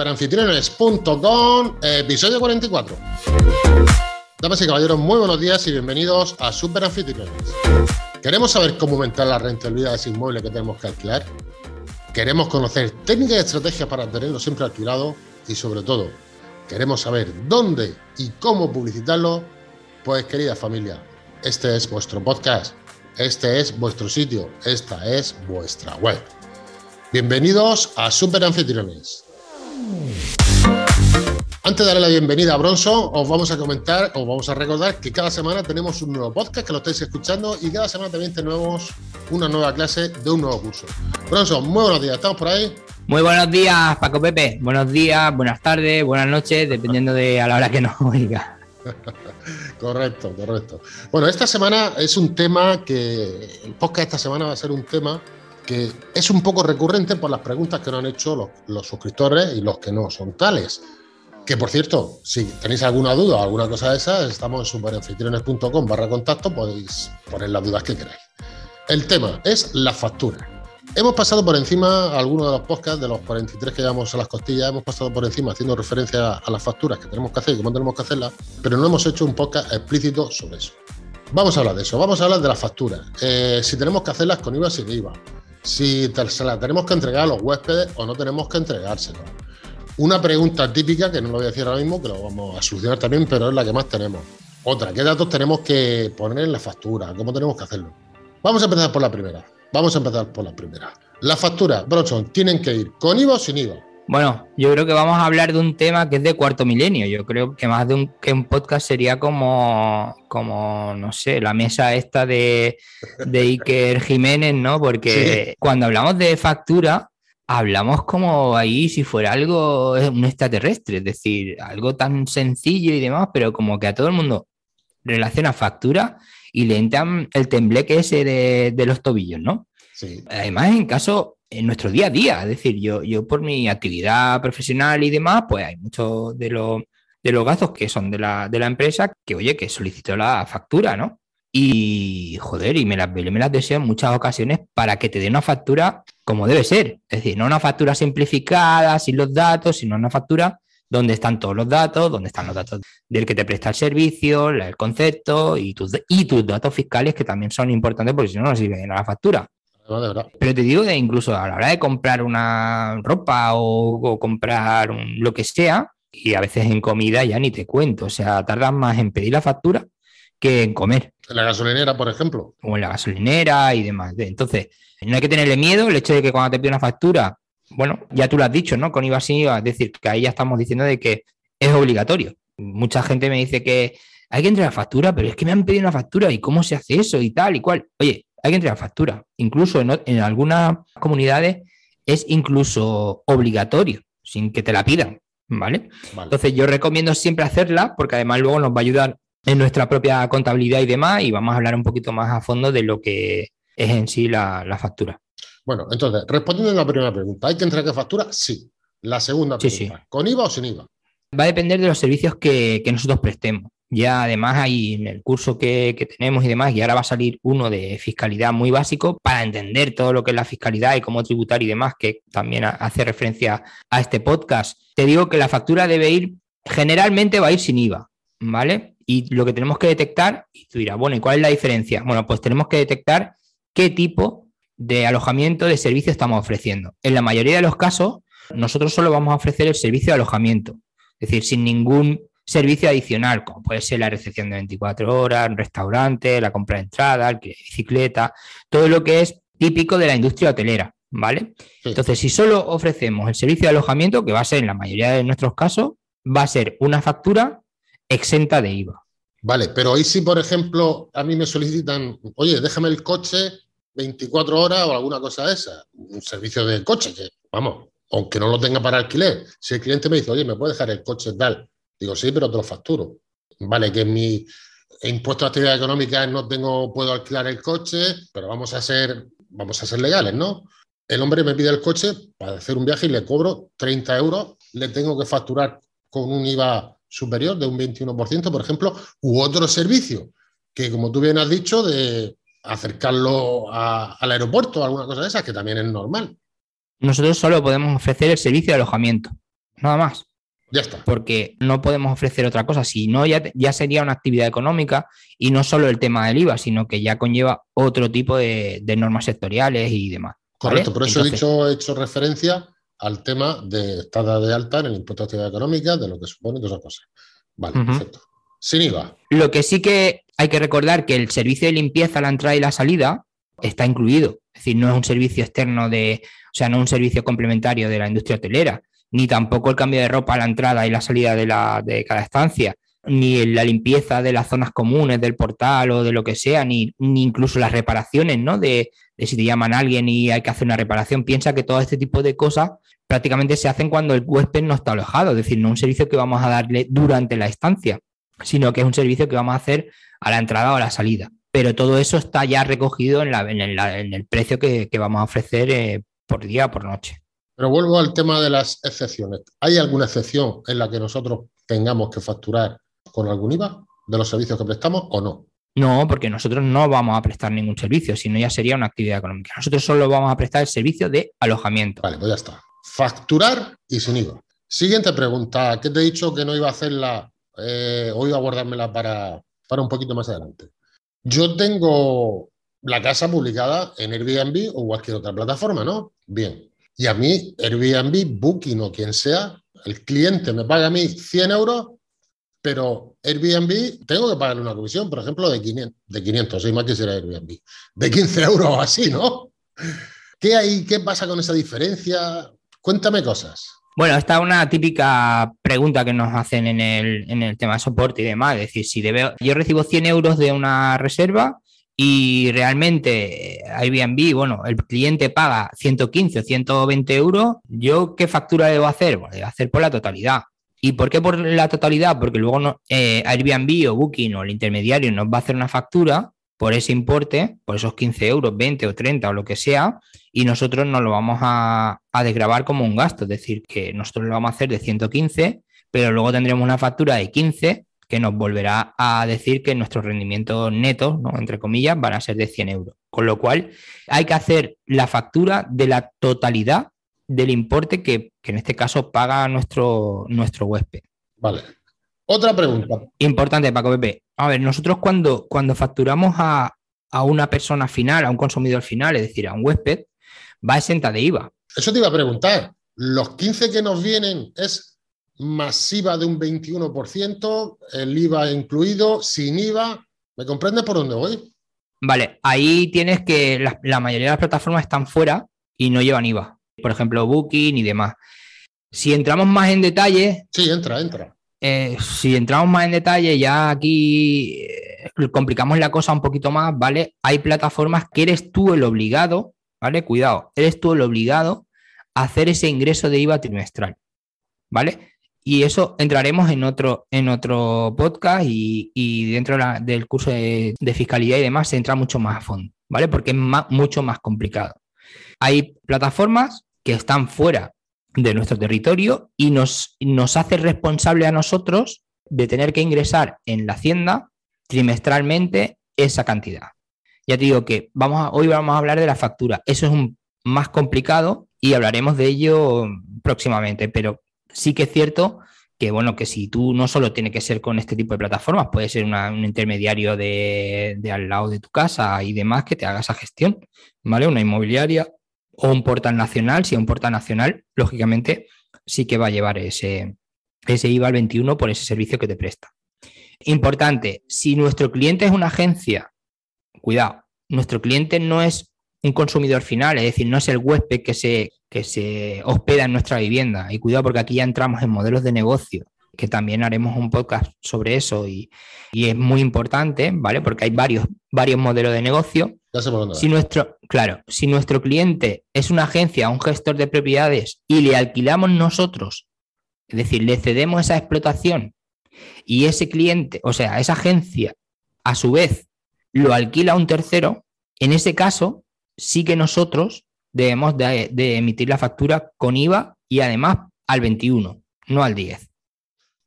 superanfitriones.com, episodio 44. Damas y caballeros, muy buenos días y bienvenidos a Superanfitriones. ¿Queremos saber cómo aumentar la rentabilidad de ese inmueble que tenemos que alquilar? ¿Queremos conocer técnicas y estrategias para tenerlo siempre alquilado? Y sobre todo, ¿queremos saber dónde y cómo publicitarlo? Pues querida familia, este es vuestro podcast, este es vuestro sitio, esta es vuestra web. Bienvenidos a Super Anfitriones. Antes de darle la bienvenida a Bronson, os vamos a comentar, os vamos a recordar que cada semana tenemos un nuevo podcast que lo estáis escuchando y cada semana también tenemos una nueva clase de un nuevo curso. Bronson, muy buenos días, ¿estamos por ahí? Muy buenos días, Paco Pepe. Buenos días, buenas tardes, buenas noches, dependiendo de a la hora que nos oiga. correcto, correcto. Bueno, esta semana es un tema que el podcast esta semana va a ser un tema que es un poco recurrente por las preguntas que nos han hecho los, suscriptores y los que no son tales. Que por cierto, si tenéis alguna duda o alguna cosa de esas, estamos en superanfitriones.com barra contacto, podéis poner las dudas que queráis. El tema es la factura. Hemos pasado por encima algunos de los podcasts, de los 43 que llevamos a las costillas, hemos pasado por encima haciendo referencia a las facturas que tenemos que hacer y cómo tenemos que hacerlas, pero no hemos hecho un podcast explícito sobre eso. Vamos a hablar de eso, vamos a hablar de las facturas, eh, si tenemos que hacerlas con IVA sin IVA, si se la tenemos que entregar a los huéspedes o no tenemos que entregárselo. Una pregunta típica, que no lo voy a decir ahora mismo, que lo vamos a solucionar también, pero es la que más tenemos. Otra, ¿qué datos tenemos que poner en la factura? ¿Cómo tenemos que hacerlo? Vamos a empezar por la primera. Vamos a empezar por la primera. La factura, Bronson, ¿tienen que ir con IVA o sin IVA? Bueno, yo creo que vamos a hablar de un tema que es de cuarto milenio. Yo creo que más de un, que un podcast sería como, como, no sé, la mesa esta de, de Iker Jiménez, ¿no? Porque cuando hablamos de factura, hablamos como ahí si fuera algo, un extraterrestre, es decir, algo tan sencillo y demás, pero como que a todo el mundo relaciona factura y le entran el tembleque ese de, de los tobillos, ¿no? Sí. Además, en caso en nuestro día a día. Es decir, yo, yo por mi actividad profesional y demás, pues hay muchos de los, de los gastos que son de la, de la empresa que, oye, que solicito la factura, ¿no? Y, joder, y me las, me las deseo en muchas ocasiones para que te dé una factura como debe ser. Es decir, no una factura simplificada, sin los datos, sino una factura donde están todos los datos, donde están los datos del que te presta el servicio, el concepto y tus, y tus datos fiscales que también son importantes porque si no, no sirven a la factura. Pero te digo que incluso a la hora de comprar una ropa o, comprar lo que sea, y a veces en comida ya ni te cuento, o sea, tardan más en pedir la factura que en comer. En la gasolinera, por ejemplo. O en la gasolinera y demás. Entonces, no hay que tenerle miedo el hecho de que cuando te pide una factura, bueno, ya tú lo has dicho, ¿no? Con IVA sin IVA, es decir, que ahí ya estamos diciendo de que es obligatorio. Mucha gente me dice que hay que entregar factura, pero es que me han pedido una factura y cómo se hace eso y tal y cual. Oye, hay que entregar factura. Incluso en, algunas comunidades es incluso obligatorio, sin que te la pidan. ¿vale? Entonces yo recomiendo siempre hacerla porque además luego nos va a ayudar en nuestra propia contabilidad y demás y vamos a hablar un poquito más a fondo de lo que es en sí la, factura. Bueno, entonces, respondiendo a la primera pregunta, ¿hay que entregar factura? Sí. La segunda pregunta, ¿con IVA o sin IVA? Va a depender de los servicios que nosotros prestemos. Ya además hay en el curso que, tenemos y demás, y ahora va a salir uno de fiscalidad muy básico para entender todo lo que es la fiscalidad y cómo tributar y demás, que también hace referencia a este podcast. Te digo que la factura debe ir, generalmente va a ir sin IVA, ¿vale? Y lo que tenemos que detectar, y tú dirás, bueno, ¿y cuál es la diferencia? Bueno, pues tenemos que detectar qué tipo de alojamiento, de servicio estamos ofreciendo. En la mayoría de los casos, nosotros solo vamos a ofrecer el servicio de alojamiento, es decir, sin ningún servicio adicional, como puede ser la recepción de 24 horas, un restaurante, la compra de entrada, bicicleta, todo lo que es típico de la industria hotelera, ¿vale? Entonces, si solo ofrecemos el servicio de alojamiento, que va a ser en la mayoría de nuestros casos, va a ser una factura exenta de IVA. Vale, pero ahí si, por ejemplo, a mí me solicitan, oye, déjame el coche 24 horas o alguna cosa de esa, un servicio de coche, que vamos, aunque no lo tenga para alquiler, si el cliente me dice, oye, ¿me puede dejar el coche tal? Digo, sí, pero te lo facturo. Vale, que mi impuesto de actividad económica no tengo, puedo alquilar el coche, pero vamos a ser, vamos a ser legales, ¿no? El hombre me pide el coche para hacer un viaje y le cobro 30 euros, le tengo que facturar con un IVA superior de un 21%, por ejemplo, u otro servicio, que como tú bien has dicho, de acercarlo al aeropuerto o alguna cosa de esas, que también es normal. Nosotros solo podemos ofrecer el servicio de alojamiento. nada más. Ya está. Porque no podemos ofrecer otra cosa, si no ya, ya sería una actividad económica y no solo el tema del IVA, sino que ya conlleva otro tipo de, normas sectoriales y demás. Correcto, por eso he, dicho, he hecho referencia al tema de estar de alta en el impuesto de actividad económica, de lo que supone todas esas cosas. Vale, perfecto. Sin IVA. Lo que sí que hay que recordar que el servicio de limpieza a la entrada y la salida está incluido. Es decir, no es un servicio externo de, o sea, no es un servicio complementario de la industria hotelera, ni tampoco el cambio de ropa a la entrada y la salida de, la, de cada estancia, ni la limpieza de las zonas comunes del portal o de lo que sea, ni, ni incluso las reparaciones, ¿no? De, si te llaman a alguien y hay que hacer una reparación. Piensa que todo este tipo de cosas prácticamente se hacen cuando el huésped no está alojado, es decir, no un servicio que vamos a darle durante la estancia, sino que es un servicio que vamos a hacer a la entrada o a la salida. Pero todo eso está ya recogido en, la, el precio que, vamos a ofrecer eh, por día o por noche. Pero vuelvo al tema de las excepciones. ¿Hay alguna excepción en la que nosotros tengamos que facturar con algún IVA de los servicios que prestamos o no? No, porque nosotros no vamos a prestar ningún servicio, sino ya sería una actividad económica. Nosotros solo vamos a prestar el servicio de alojamiento. Vale, pues ya está facturar y sin IVA. Siguiente pregunta, ¿qué te he dicho que no iba a hacerla eh, o iba a guardármela para, para un poquito más adelante? Yo tengo la casa publicada en Airbnb o cualquier otra plataforma, ¿no? Bien. Y a mí, Airbnb, Booking o quien sea, el cliente me paga a mí 100 euros, pero Airbnb tengo que pagarle una comisión, por ejemplo, de 500, de 500 si más quisiera Airbnb, de 15 euros o así, ¿no? ¿Qué hay? ¿Qué pasa con esa diferencia? Cuéntame cosas. Bueno, esta es una típica pregunta que nos hacen en el, tema de soporte y demás. Es decir, si debe, yo recibo 100 euros de una reserva y realmente Airbnb, bueno, el cliente paga 115 o 120 euros, ¿yo qué factura debo hacer? Bueno, debo hacer por la totalidad. ¿Y por qué por la totalidad? Porque luego no, eh, Airbnb o Booking o el intermediario nos va a hacer una factura por ese importe, por esos 15 euros, 20 o 30 o lo que sea, y nosotros nos lo vamos a, desgrabar como un gasto, es decir, que nosotros lo vamos a hacer de 115, pero luego tendremos una factura de 15 que nos volverá a decir que nuestros rendimientos netos, ¿no? entre comillas, van a ser de 100 euros. Con lo cual, hay que hacer la factura de la totalidad del importe que, en este caso paga nuestro, nuestro huésped. Vale. Otra pregunta. Importante, Paco Pepe. A ver, nosotros cuando, cuando facturamos a, una persona final, a un consumidor final, es decir, a un huésped, va exenta de IVA. Eso te iba a preguntar. ¿Los 15 que nos vienen es masiva de un 21%, el IVA incluido, sin IVA? ¿Me comprendes por dónde voy? Vale, ahí tienes que la, la, mayoría de las plataformas están fuera y no llevan IVA. Por ejemplo, Booking y demás. Si entramos más en detalle. Sí, entra, entra. Eh, si entramos más en detalle, ya aquí eh, complicamos la cosa un poquito más, ¿vale? Hay plataformas que eres tú el obligado, ¿vale? Cuidado, eres tú el obligado a hacer ese ingreso de IVA trimestral, ¿vale? Y eso entraremos en otro, en otro podcast y, dentro del curso de, fiscalidad y demás se entra mucho más a fondo, ¿vale? Porque es mucho más complicado. Hay plataformas que están fuera de nuestro territorio y nos, nos hace responsable a nosotros de tener que ingresar en la hacienda trimestralmente esa cantidad. Ya te digo que vamos a, hoy vamos a hablar de la factura. Eso es un, más complicado y hablaremos de ello próximamente, pero sí que es cierto que bueno, que si tú no solo tiene que ser con este tipo de plataformas, puede ser un intermediario de, al lado de tu casa y demás que te haga esa gestión, ¿vale? Una inmobiliaria o un portal nacional, si es un portal nacional, lógicamente sí que va a llevar ese, ese IVA al 21 por ese servicio que te presta. Importante, si nuestro cliente es una agencia, cuidado, nuestro cliente no es un consumidor final, es decir, no es el huésped que se, que se hospeda en nuestra vivienda. Y cuidado porque aquí ya entramos en modelos de negocio, que también haremos un podcast sobre eso y, y es muy importante, ¿vale? Porque hay varios, varios modelos de negocio si nuestro, claro, si nuestro cliente es una agencia, un gestor de propiedades y le alquilamos nosotros, es decir, le cedemos esa explotación y ese cliente, o sea, esa agencia, a su vez, lo alquila a un tercero, en ese caso sí que nosotros debemos de, emitir la factura con IVA y además al 21, no al 10.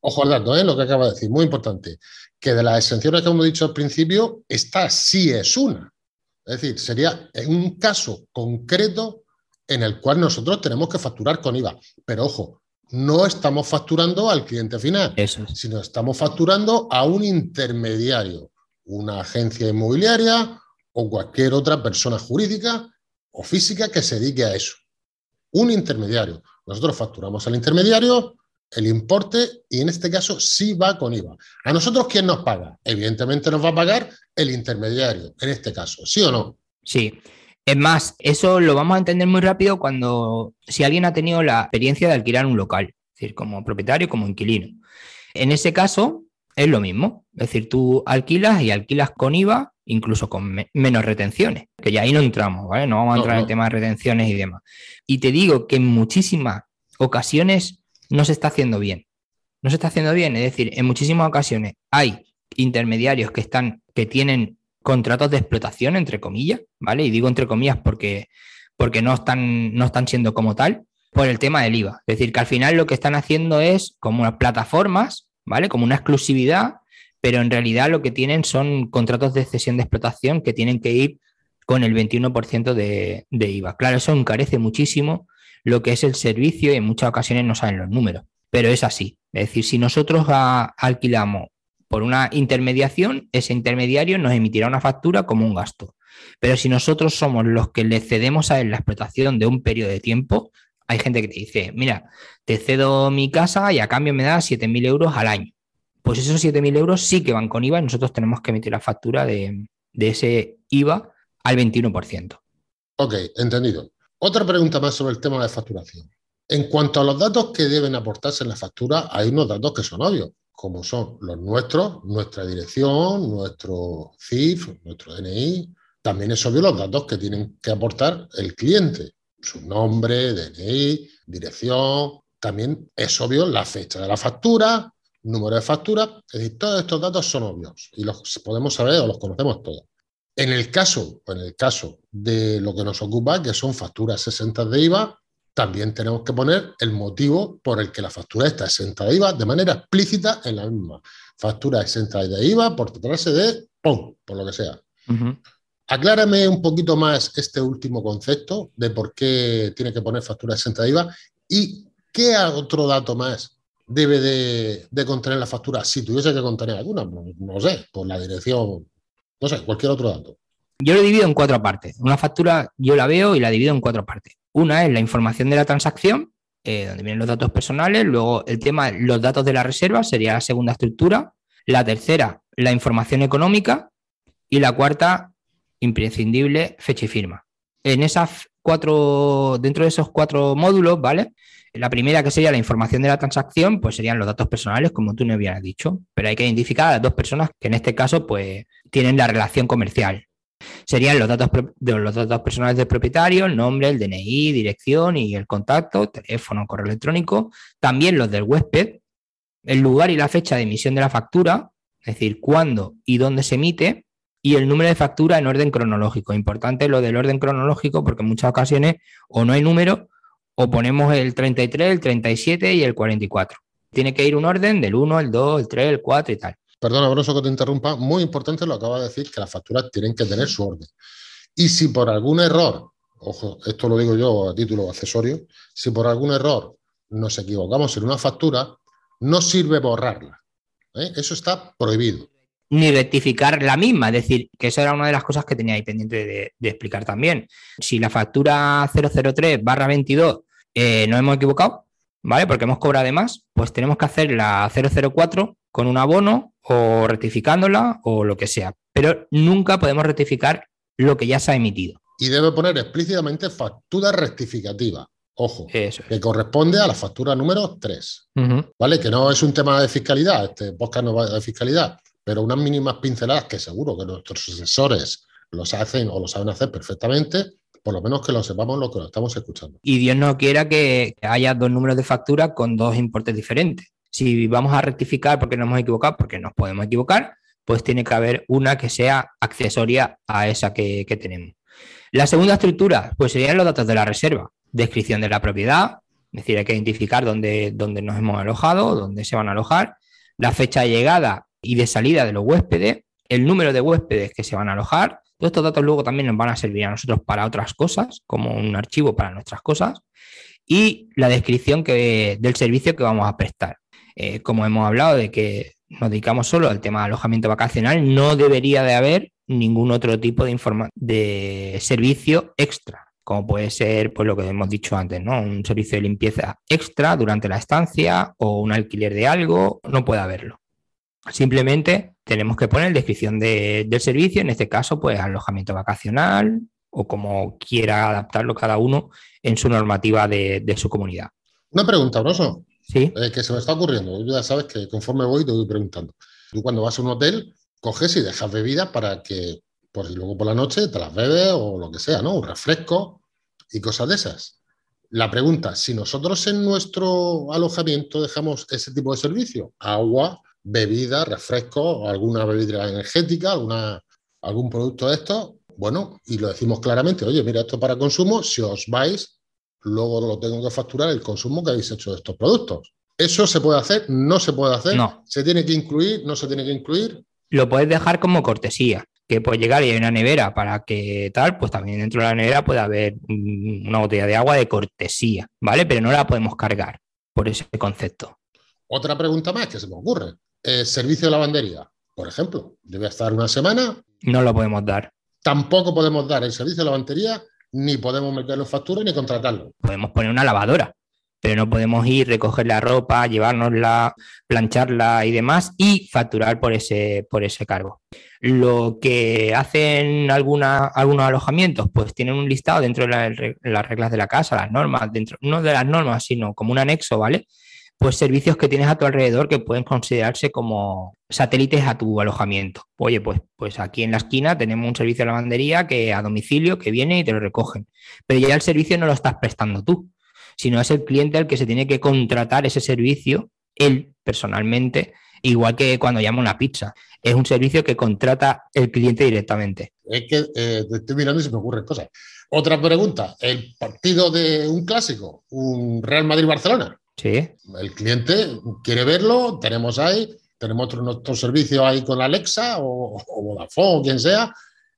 Ojo al dato, ¿eh? lo que acaba de decir, muy importante, que de las exenciones que hemos dicho al principio, esta sí es una. Es decir, sería un caso concreto en el cual nosotros tenemos que facturar con IVA. Pero ojo, no estamos facturando al cliente final, sino estamos facturando a un intermediario, una agencia inmobiliaria o cualquier otra persona jurídica o física que se dedique a eso. Un intermediario. Nosotros facturamos al intermediario el importe y en este caso sí va con IVA. ¿A nosotros quién nos paga? Evidentemente nos va a pagar el intermediario, en este caso, ¿sí o no? Sí. Es más, eso lo vamos a entender muy rápido cuando si alguien ha tenido la experiencia de alquilar un local, es decir, como propietario, como inquilino. En ese caso es lo mismo, es decir, tú alquilas y alquilas con IVA, incluso con menos retenciones, que ya ahí no entramos, ¿vale? No vamos a entrar en el tema de retenciones y demás. Y te digo que en muchísimas ocasiones no se está haciendo bien. No se está haciendo bien, es decir, en muchísimas ocasiones hay intermediarios que están que tienen contratos de explotación, entre comillas, ¿vale? Y digo entre comillas porque, porque no, están, no están siendo como tal, por el tema del IVA. Es decir, que al final lo que están haciendo es como unas plataformas, ¿vale? Como una exclusividad, pero en realidad lo que tienen son contratos de cesión de explotación que tienen que ir con el 21% de, de IVA. Claro, eso encarece muchísimo lo que es el servicio y en muchas ocasiones no saben los números, pero es así. Es decir, si nosotros alquilamos por una intermediación, ese intermediario nos emitirá una factura como un gasto. Pero si nosotros somos los que le cedemos a él la explotación de un periodo de tiempo, hay gente que te dice, mira, te cedo mi casa y a cambio me das 7.000 euros al año. Pues esos 7.000 euros sí que van con IVA y nosotros tenemos que emitir la factura de, de ese IVA al 21%. Ok, entendido. Otra pregunta más sobre el tema de facturación. En cuanto a los datos que deben aportarse en la factura, hay unos datos que son obvios como son los nuestros, nuestra dirección, nuestro CIF, nuestro DNI. También es obvio los datos que tienen que aportar el cliente, su nombre, DNI, dirección. También es obvio la fecha de la factura, número de factura. Es decir, todos estos datos son obvios y los podemos saber o los conocemos todos. En el caso, en el caso de lo que nos ocupa, que son facturas 60 de IVA, también tenemos que poner el motivo por el que la factura está exenta de IVA de manera explícita en la misma. Factura exenta de IVA por tratarse de POM, por lo que sea. Aclárame un poquito más este último concepto de por qué tiene que poner factura exenta de IVA y qué otro dato más debe de, contener la factura si tuviese que contener alguna, no, sé, por la dirección, no sé, cualquier otro dato. Yo lo divido en cuatro partes. Una factura yo la veo y la divido en cuatro partes. Una es la información de la transacción, eh, donde vienen los datos personales. Luego el tema, los datos de la reserva sería la segunda estructura. La tercera, la información económica. Y la cuarta, imprescindible, fecha y firma. En esas cuatro, dentro de esos cuatro módulos, ¿vale? La primera, que sería la información de la transacción, pues serían los datos personales, como tú me habías dicho. Pero hay que identificar a las dos personas que en este caso, pues, tienen la relación comercial. Serían los datos, los datos personales del propietario, el nombre, el DNI, dirección y el contacto, teléfono, correo electrónico. También los del huésped, el lugar y la fecha de emisión de la factura, es decir, cuándo y dónde se emite, y el número de factura en orden cronológico. Importante lo del orden cronológico porque en muchas ocasiones o no hay número o ponemos el 33, el 37 y el 44. Tiene que ir un orden del 1, el 2, el 3, el 4 y tal. Perdona, Broso, que te interrumpa. Muy importante lo acaba de decir, que las facturas tienen que tener su orden. Y si por algún error, ojo, esto lo digo yo a título accesorio, si por algún error nos equivocamos en una factura, no sirve borrarla. ¿eh? Eso está prohibido. Ni rectificar la misma, es decir, que esa era una de las cosas que tenía ahí pendiente de, explicar también. Si la factura 003 barra 22 eh, no hemos equivocado, ¿vale? Porque hemos cobrado de más, pues tenemos que hacer la 004 con un abono o rectificándola o lo que sea. Pero nunca podemos rectificar lo que ya se ha emitido. Y debe poner explícitamente factura rectificativa. Ojo, que corresponde a la factura número 3. ¿Vale? Que no es un tema de fiscalidad, este podcast no va de fiscalidad, pero unas mínimas pinceladas que seguro que nuestros asesores los hacen o lo saben hacer perfectamente, por lo menos que lo sepamos lo que lo estamos escuchando. Y Dios no quiera que haya dos números de factura con dos importes diferentes. Si vamos a rectificar porque nos hemos equivocado, porque nos podemos equivocar, pues tiene que haber una que sea accesoria a esa que, tenemos. La segunda estructura, pues serían los datos de la reserva. Descripción de la propiedad, es decir, hay que identificar dónde, dónde nos hemos alojado, dónde se van a alojar, la fecha de llegada y de salida de los huéspedes, el número de huéspedes que se van a alojar. Todos estos datos luego también nos van a servir a nosotros para otras cosas, como un archivo para nuestras cosas. y la descripción que, del servicio que vamos a prestar. Eh, como hemos hablado de que nos dedicamos solo al tema de alojamiento vacacional, no debería de haber ningún otro tipo de, de servicio extra, como puede ser pues, lo que hemos dicho antes, ¿no? un servicio de limpieza extra durante la estancia o un alquiler de algo, no puede haberlo. Simplemente tenemos que poner descripción del servicio, en este caso, pues alojamiento vacacional o como quiera adaptarlo cada uno en su normativa de, su comunidad. Una pregunta, Broso. Sí. Eh, que se me está ocurriendo. ya sabes que conforme voy te voy preguntando. Tú cuando vas a un hotel, coges y dejas bebidas para que, pues luego por la noche te las bebes o lo que sea, ¿no? Un refresco y cosas de esas. La pregunta, si nosotros en nuestro alojamiento dejamos ese tipo de servicio, agua, bebida, refresco, alguna bebida energética, alguna, algún producto de estos, bueno, y lo decimos claramente, oye, mira, esto para consumo, si os vais, luego lo tengo que facturar el consumo que habéis hecho de estos productos. ¿Eso se puede hacer? ¿No se puede hacer? No. ¿Se tiene que incluir? ¿No se tiene que incluir? Lo puedes dejar como cortesía, que puede llegar y hay una nevera para que tal, pues también dentro de la nevera puede haber una botella de agua de cortesía, ¿vale? Pero no la podemos cargar por ese concepto. Otra pregunta más que se me ocurre. Eh, servicio de lavandería, por ejemplo. Debe estar una semana. No lo podemos dar. Tampoco podemos dar el servicio de lavandería, ni podemos meterlo en factura ni contratarlo. Podemos poner una lavadora, pero no podemos ir, recoger la ropa, llevárnosla, plancharla y demás y facturar por ese, por ese cargo. Lo que hacen algunos alojamientos, pues tienen un listado dentro de las reglas de la casa, las normas, dentro, no de las normas, sino como un anexo, ¿vale? Pues servicios que tienes a tu alrededor que pueden considerarse como satélites a tu alojamiento. Oye, pues, pues aquí en la esquina tenemos un servicio de lavandería que a domicilio que viene y te lo recogen. Pero ya el servicio no lo estás prestando tú, sino es el cliente el que se tiene que contratar ese servicio, él personalmente, igual que cuando llama una pizza. Es un servicio que contrata el cliente directamente. Es que eh, te estoy mirando y se me ocurren cosas. Otra pregunta, el partido de un clásico, un Real Madrid-Barcelona. Sí. El cliente quiere verlo, tenemos ahí, tenemos otro, nuestro servicio ahí con Alexa o, o Vodafone o quien sea,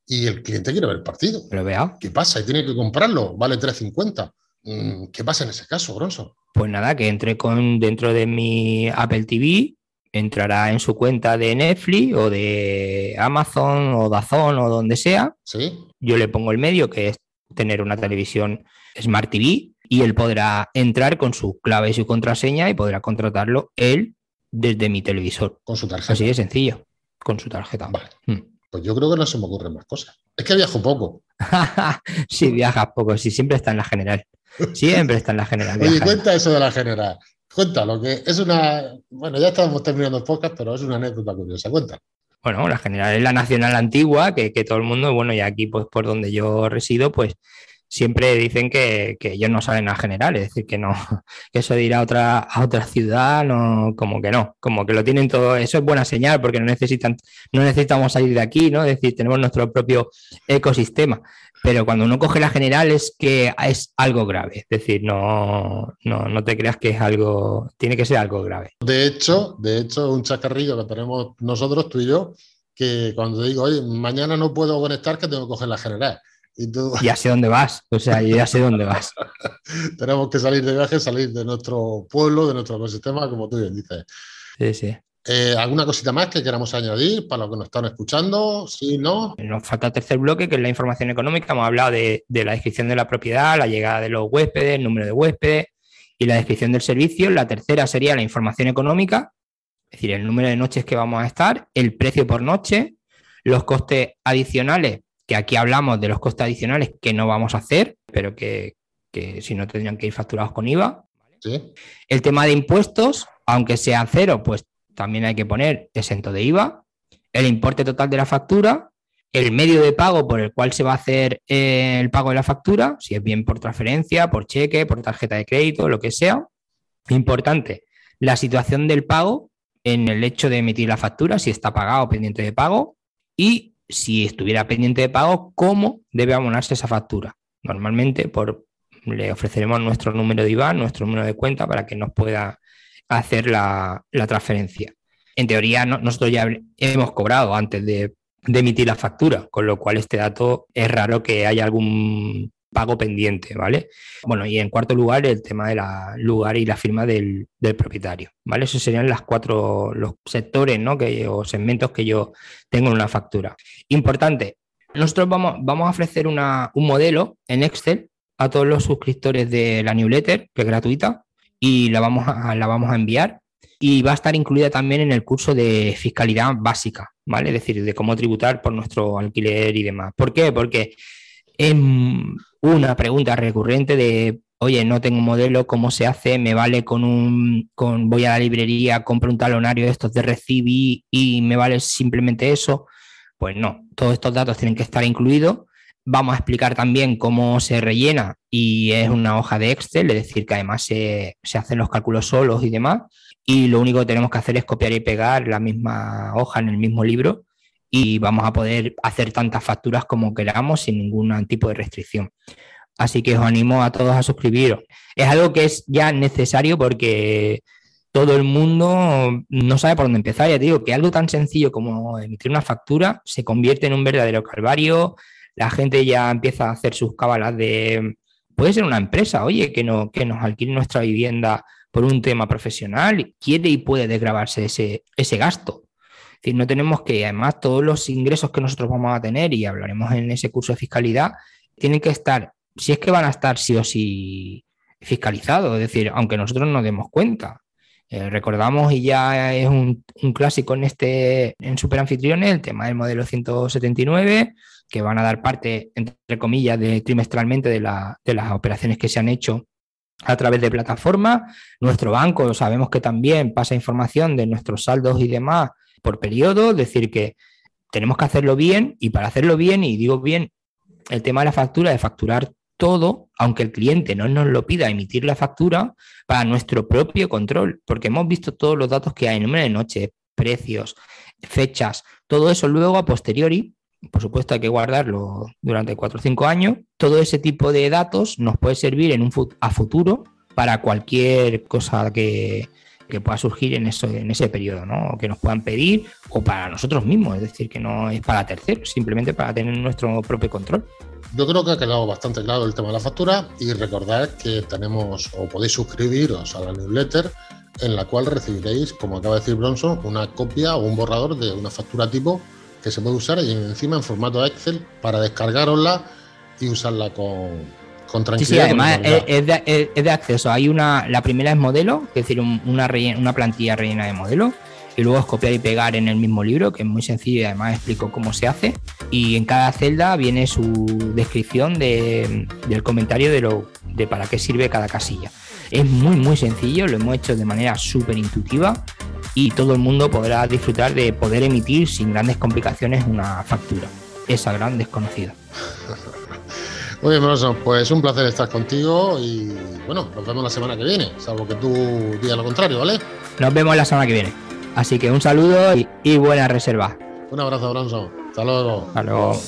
y el cliente quiere ver el partido. Lo vea. ¿Qué pasa? Y tiene que comprarlo, vale 3.50. Mm, ¿Qué pasa en ese caso, Bronson? Pues nada, que entre con dentro de mi Apple TV, entrará en su cuenta de Netflix o de Amazon o Dazón o donde sea. Sí. Yo le pongo el medio, que es tener una televisión Smart TV, y él podrá entrar con su clave y su contraseña y podrá contratarlo él desde mi televisor. Con su tarjeta. Así de sencillo, con su tarjeta. Vale. Hmm. Pues yo creo que no se me ocurren más cosas. Es que viajo poco. sí, viajas poco, sí, siempre está en la general. Siempre está en la general. Oye, cuenta eso de la general. Cuéntalo, que es una. Bueno, ya estamos terminando el podcast, pero es una anécdota curiosa. Cuenta. Bueno, la general es la nacional antigua, que, que todo el mundo, bueno, y aquí, pues por donde yo resido, pues siempre dicen que, ellos no salen a general, es decir, que no, que eso de ir a otra, a otra ciudad, no, como que no, como que lo tienen todo, eso es buena señal porque no necesitan, no necesitamos salir de aquí, ¿no? Es decir, tenemos nuestro propio ecosistema. Pero cuando uno coge la general es que es algo grave, es decir, no, no, no te creas que es algo, tiene que ser algo grave. De hecho, de hecho, un chacarrillo que tenemos nosotros, tú y yo, que cuando digo, oye, mañana no puedo conectar, que tengo que coger la general Ya sé dónde vas, o sea, ya sé dónde vas. Tenemos que salir de viaje, salir de nuestro pueblo, de nuestro ecosistema, como tú bien dices. Sí, sí. Eh, ¿Alguna cosita más que queramos añadir para los que nos están escuchando? Sí, no. Nos falta el tercer bloque, que es la información económica. Hemos hablado de, de la descripción de la propiedad, la llegada de los huéspedes, el número de huéspedes y la descripción del servicio. La tercera sería la información económica, es decir, el número de noches que vamos a estar, el precio por noche, los costes adicionales que aquí hablamos de los costes adicionales que no vamos a hacer, pero que, si no tendrían que ir facturados con IVA. El tema de impuestos, aunque sea cero, pues también hay que poner exento de IVA. El importe total de la factura, el medio de pago por el cual se va a hacer eh, el pago de la factura, si es bien por transferencia, por cheque, por tarjeta de crédito, lo que sea. Importante, la situación del pago en el hecho de emitir la factura, si está pagado o pendiente de pago, y si estuviera pendiente de pago, cómo debe abonarse esa factura. Normalmente le ofreceremos nuestro número de IVA, nuestro número de cuenta para que nos pueda hacer la, transferencia. En teoría, nosotros ya hemos cobrado antes de, emitir la factura, con lo cual este dato es raro que haya algún pago pendiente, ¿vale? Bueno, y en cuarto lugar, el tema del lugar y la firma del, propietario, ¿vale? Esos serían las cuatro, los sectores, ¿no? Que, o segmentos que yo tengo en una factura. Importante, nosotros vamos, vamos a ofrecer un modelo en Excel a todos los suscriptores de la newsletter, que es gratuita, y la vamos a, la vamos a enviar. Y va a estar incluida también en el curso de fiscalidad básica, ¿vale? Es decir, de cómo tributar por nuestro alquiler y demás. ¿Por qué? Porque es una pregunta recurrente de, oye, no tengo modelo, ¿cómo se hace? ¿Me vale con un, con, voy a la librería, compro un talonario de estos de recibí y me vale simplemente eso? Pues no, todos estos datos tienen que estar incluidos Vamos a explicar también cómo se rellena y es una hoja de Excel, es decir, que además se, hacen los cálculos solos y demás. Y lo único que tenemos que hacer es copiar y pegar la misma hoja en el mismo libro y vamos a poder hacer tantas facturas como queramos sin ningún tipo de restricción. Así que os animo a todos a suscribiros. Es algo que es ya necesario porque todo el mundo no sabe por dónde empezar. Ya digo que algo tan sencillo como emitir una factura se convierte en un verdadero calvario, la gente ya empieza a hacer sus cábalas de, puede ser una empresa, oye, que, no, que nos alquile nuestra vivienda por un tema profesional, quiere y puede desgravarse ese, ese gasto. Decir, no tenemos que, además, todos los ingresos que nosotros vamos a tener, y hablaremos en ese curso de fiscalidad, tienen que estar, si es que van a estar sí o sí fiscalizados, es decir, aunque nosotros nos demos cuenta. Eh, recordamos, y ya es un, un, clásico en este en Super Anfitriones, el tema del modelo 179, que van a dar parte, entre comillas, trimestralmente de, de las operaciones que se han hecho a través de plataforma. Nuestro banco sabemos que también pasa información de nuestros saldos y demás por periodo, decir, que tenemos que hacerlo bien y para hacerlo bien, y digo bien, el tema de la factura, de facturar todo, aunque el cliente no nos lo pida, emitir la factura para nuestro propio control, porque hemos visto todos los datos que hay, número de noche, precios, fechas, todo eso luego a posteriori por supuesto hay que guardarlo durante cuatro o cinco años. Todo ese tipo de datos nos puede servir en un a futuro para cualquier cosa que, pueda surgir en, eso, en ese periodo, ¿no? que nos puedan pedir o para nosotros mismos, es decir, que no es para terceros, simplemente para tener nuestro propio control. Yo creo que ha quedado bastante claro el tema de la factura y recordad que tenemos o podéis suscribiros a la newsletter en la cual recibiréis, como acaba de decir Bronson, una copia o un borrador de una factura tipo que se puede usar y encima en formato Excel para descargarosla y usarla con, con tranquilidad. Sí, además es, de, acceso. Hay una, la primera es modelo, es decir, una, una plantilla rellena de modelo. Y luego es copiar y pegar en el mismo libro, que es muy sencillo y además explico cómo se hace. Y en cada celda viene su descripción de, del comentario de, lo, de para qué sirve cada casilla. Es muy, muy sencillo, lo hemos hecho de manera súper intuitiva y todo el mundo podrá disfrutar de poder emitir sin grandes complicaciones una factura, esa gran desconocida. Muy bien, pues un placer estar contigo y bueno, nos vemos la semana que viene, salvo que tú digas lo contrario, ¿vale? Nos vemos la semana que viene. Así que un saludo y, y buena reserva. Un abrazo, Bronson. Hasta luego. Hasta luego.